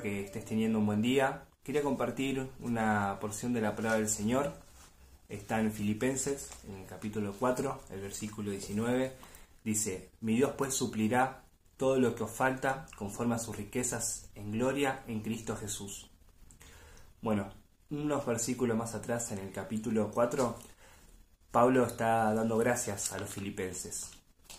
que estés teniendo un buen día. Quería compartir una porción de la palabra del Señor. Está en Filipenses, en el capítulo 4, el versículo 19. Dice, mi Dios pues suplirá todo lo que os falta conforme a sus riquezas en gloria en Cristo Jesús. Bueno, unos versículos más atrás, en el capítulo 4, Pablo está dando gracias a los filipenses.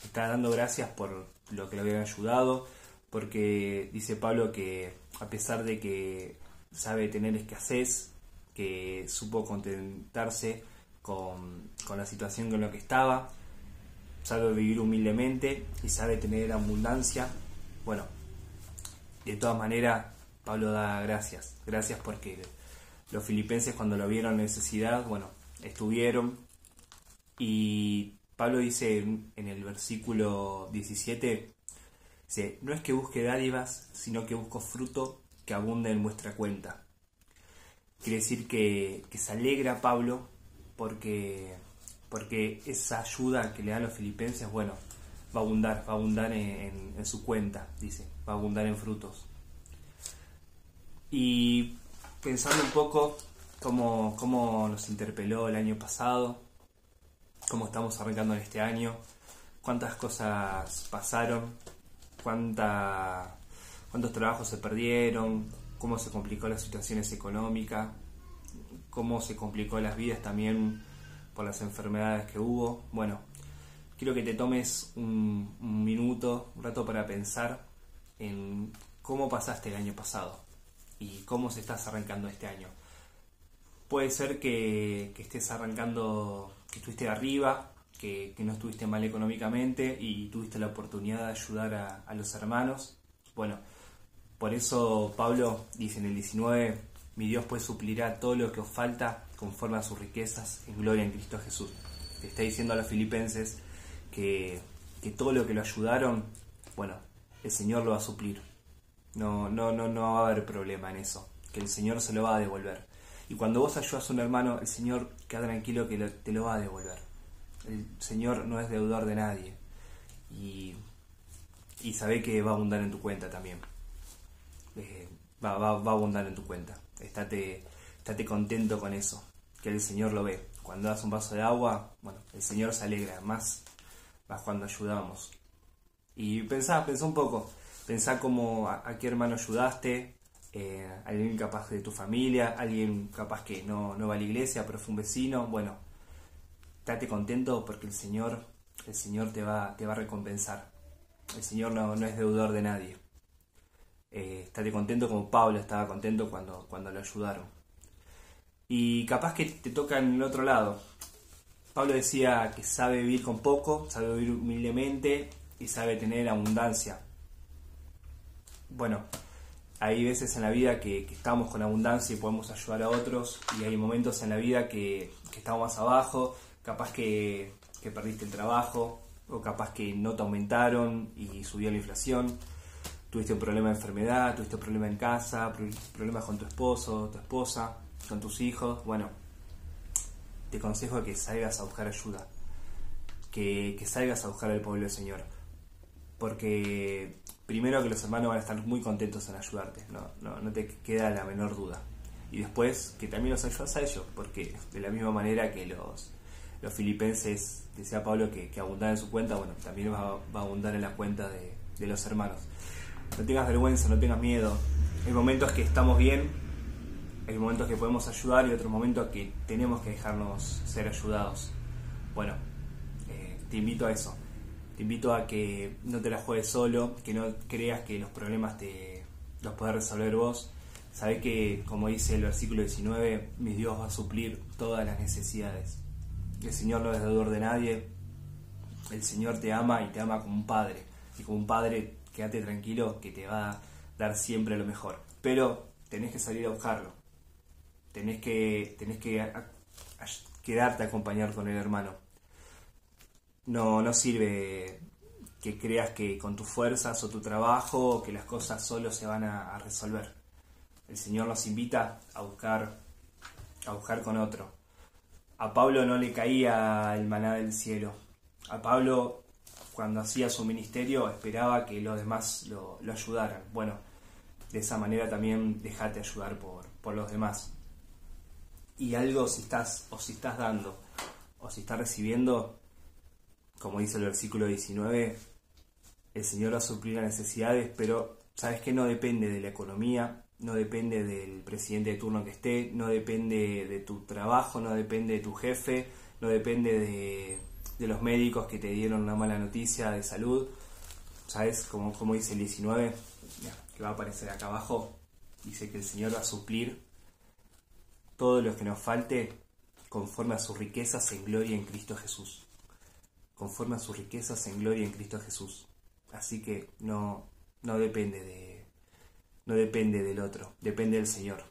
Está dando gracias por lo que le habían ayudado, porque dice Pablo que a pesar de que sabe tener escasez, que supo contentarse con, la situación con la que estaba, sabe vivir humildemente y sabe tener abundancia, bueno, de todas maneras Pablo da gracias, gracias porque los filipenses cuando lo vieron necesidad, bueno, estuvieron. Y Pablo dice en el versículo 17, no es que busque dádivas, sino que busco fruto que abunde en vuestra cuenta. Quiere decir que, se alegra Pablo porque, porque esa ayuda que le dan los filipenses, bueno, va a abundar, va a abundar en, en su cuenta, dice, va a abundar en frutos. Y pensando un poco cómo, cómo nos interpeló el año pasado, cómo estamos arrancando en este año, cuántas cosas pasaron, cuánta, cuántos trabajos se perdieron, cómo se complicó las situaciones económicas, cómo se complicó las vidas también por las enfermedades que hubo. Bueno, quiero que te tomes un, minuto, un rato para pensar en cómo pasaste el año pasado y cómo se estás arrancando este año. Puede ser que, que estés arrancando, que estuviste arriba, que, no estuviste mal económicamente y tuviste la oportunidad de ayudar a, los hermanos. Bueno, por eso Pablo dice en el 19, mi Dios pues suplirá todo lo que os falta conforme a sus riquezas en gloria en Cristo Jesús. Está diciendo a los filipenses que, que todo lo que lo ayudaron, bueno, el Señor lo va a suplir. No, no, no, no va a haber problema en eso, que el Señor se lo va a devolver. Y cuando vos ayudas a un hermano, el Señor queda tranquilo que te lo va a devolver el Señor no es deudor de nadie. Y, y sabe que va a abundar en tu cuenta también. Eh, va, va, va, a abundar en tu cuenta. Estate, estate contento con eso, que el Señor lo ve. Cuando das un vaso de agua, bueno, el Señor se alegra, más, más cuando ayudamos. Y pensá, pensá un poco, pensá como a, qué hermano ayudaste, eh, alguien capaz de tu familia, alguien capaz que no, no va a la iglesia, pero fue un vecino, bueno, Estate contento porque el Señor, el Señor te va, te va a recompensar. El Señor no, es deudor de nadie. Eh, estate contento como Pablo estaba contento cuando, cuando lo ayudaron. Y capaz que te toca en el otro lado. Pablo decía que sabe vivir con poco, sabe vivir humildemente y sabe tener abundancia. Bueno, hay veces en la vida que, estamos con abundancia y podemos ayudar a otros y hay momentos en la vida que, que estamos más abajo capaz que, perdiste el trabajo, o capaz que no te aumentaron y subió la inflación, tuviste un problema de enfermedad, tuviste un problema en casa, problemas con tu esposo, tu esposa, con tus hijos, bueno, te aconsejo que salgas a buscar ayuda, que, salgas a buscar al pueblo del Señor, porque primero que los hermanos van a estar muy contentos en ayudarte, no, no, no te queda la menor duda. Y después que también los ayudas a ellos, porque de la misma manera que los, los filipenses, decía Pablo, que, que en su cuenta, bueno, también va, a abundar en la cuenta de, los hermanos. No tengas vergüenza, no tengas miedo. Hay momentos que estamos bien, hay momentos que podemos ayudar y otros momentos que tenemos que dejarnos ser ayudados. Bueno, eh, te invito a eso. Te invito a que no te la juegues solo, que no creas que los problemas te los puedes resolver vos. Sabe que, como dice el versículo 19, mi Dios va a suplir todas las necesidades. El Señor no es deudor de nadie. El Señor te ama y te ama como un padre. Y como un padre, quédate tranquilo que te va a dar siempre lo mejor. Pero tenés que salir a buscarlo. Tenés que, tenés que quedarte a acompañar con el hermano. No, no sirve que creas que con tus fuerzas o tu trabajo que las cosas solo se van a, a resolver. El Señor nos invita a buscar, a buscar con otro a Pablo no le caía el maná del cielo. A Pablo, cuando hacía su ministerio, esperaba que los demás lo, ayudaran. Bueno, de esa manera también dejate ayudar por, por los demás. Y algo si estás, o si estás dando, o si estás recibiendo, como dice el versículo 19, el Señor va a suplir las necesidades, pero sabes que no depende de la economía, no depende del presidente de turno que esté, no depende de tu trabajo, no depende de tu jefe, no depende de, los médicos que te dieron una mala noticia de salud. ¿Sabes? Como, como dice el 19, que va a aparecer acá abajo, dice que el Señor va a suplir todo lo que nos falte conforme a sus riquezas en gloria en Cristo Jesús. Conforme a sus riquezas en gloria en Cristo Jesús. Así que no, no depende de no depende del otro, depende del Señor.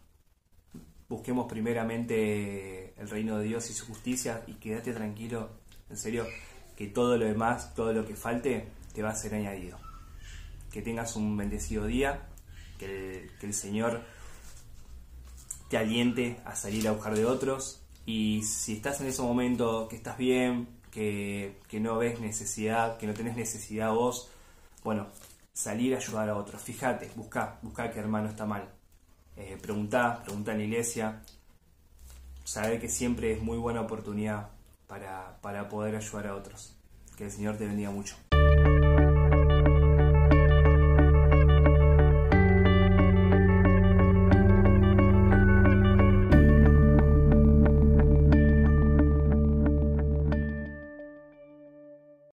Busquemos primeramente el reino de Dios y su justicia y quédate tranquilo, en serio, que todo lo demás, todo lo que falte, te va a ser añadido. Que tengas un bendecido día, que el, Señor te aliente a salir a buscar de otros y si estás en ese momento que estás bien, que, que no ves necesidad, que no tenés necesidad vos, bueno, salir a ayudar a otros. Fíjate, busca, busca que hermano está mal. Eh, pregunta, pregunta en la iglesia. Sabe que siempre es muy buena oportunidad para, para poder ayudar a otros. Que el Señor te bendiga mucho.